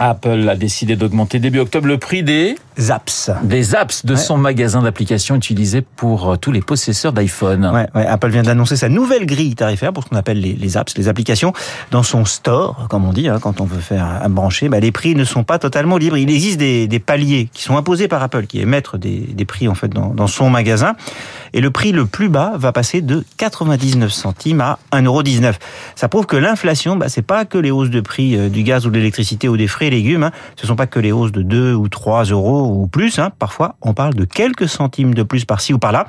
Apple a décidé d'augmenter début octobre le prix des apps. Des apps de son magasin d'applications utilisé pour euh, tous les possesseurs d'iPhone. Ouais, ouais, Apple vient d'annoncer sa nouvelle grille tarifaire pour ce qu'on appelle les, les, apps, les applications. Dans son store, comme on dit, hein, quand on veut faire un brancher, bah, les prix ne sont pas totalement libres. Il existe des, des, paliers qui sont imposés par Apple, qui émettent des, des prix en fait dans, dans, son magasin. Et le prix le plus bas va passer de 99 centimes à 1,19€. Ça prouve que l'inflation, bah, c'est pas que les hausses de prix euh, du gaz ou de l'électricité ou des frais et légumes. Hein. Ce sont pas que les hausses de 2 ou 3 euros ou plus. Hein. Parfois, on parle de quelques centimes de plus par-ci ou par-là.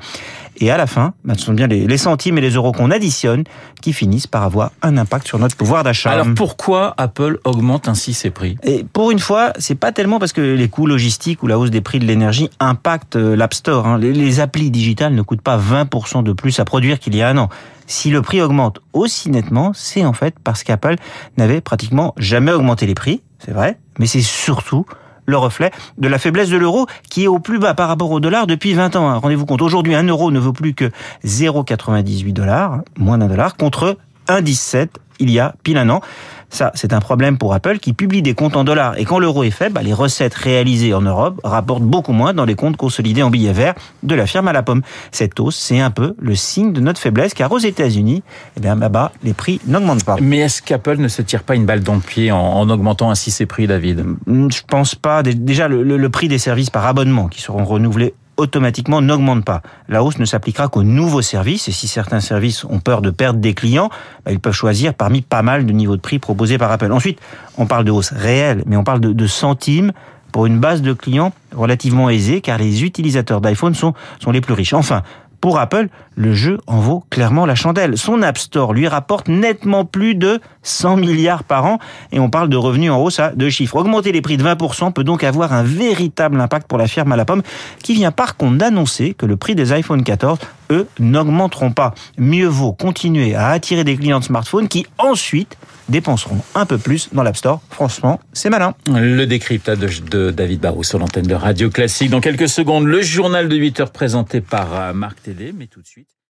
Et à la fin, bah, ce sont bien les, les centimes et les euros qu'on additionne qui finissent par avoir un impact sur notre pouvoir d'achat. Alors pourquoi Apple augmente ainsi ses prix? Et pour une fois, c'est pas tellement parce que les coûts logistiques ou la hausse des prix de l'énergie impactent euh, l'App Store. Hein. Les, les applis digitales ne coûtent pas 20% de plus à produire qu'il y a un an. Si le prix augmente aussi nettement, c'est en fait parce qu'Apple n'avait pratiquement jamais augmenté les prix, c'est vrai, mais c'est surtout le reflet de la faiblesse de l'euro qui est au plus bas par rapport au dollar depuis 20 ans. Rendez-vous compte, aujourd'hui, un euro ne vaut plus que 0,98 dollars, moins d'un dollar, contre 1,17 il y a pile un an. Ça, c'est un problème pour Apple qui publie des comptes en dollars. Et quand l'euro est faible, bah, les recettes réalisées en Europe rapportent beaucoup moins dans les comptes consolidés en billets verts de la firme à la pomme. Cette hausse, c'est un peu le signe de notre faiblesse, car aux États-Unis, eh bien, là-bas, les prix n'augmentent pas. Mais est-ce qu'Apple ne se tire pas une balle dans le pied en, en augmentant ainsi ses prix, David? Je pense pas. Déjà, le, le, le prix des services par abonnement qui seront renouvelés automatiquement n'augmente pas. La hausse ne s'appliquera qu'aux nouveaux services et si certains services ont peur de perdre des clients, bah, ils peuvent choisir parmi pas mal de niveaux de prix proposés par Apple. Ensuite, on parle de hausse réelle, mais on parle de, centimes pour une base de clients relativement aisée car les utilisateurs d'iPhone sont, sont les plus riches. Enfin, pour Apple, le jeu en vaut clairement la chandelle. Son App Store lui rapporte nettement plus de 100 milliards par an et on parle de revenus en hausse à deux chiffres. Augmenter les prix de 20% peut donc avoir un véritable impact pour la firme à la pomme qui vient par contre d'annoncer que le prix des iPhone 14 n'augmenteront pas. Mieux vaut continuer à attirer des clients de smartphones qui ensuite dépenseront un peu plus dans l'App Store. Franchement, c'est malin. Le décryptage de David Barrou sur l'antenne de Radio Classique. Dans quelques secondes, le journal de 8 heures présenté par Marc Télé, mais tout de suite.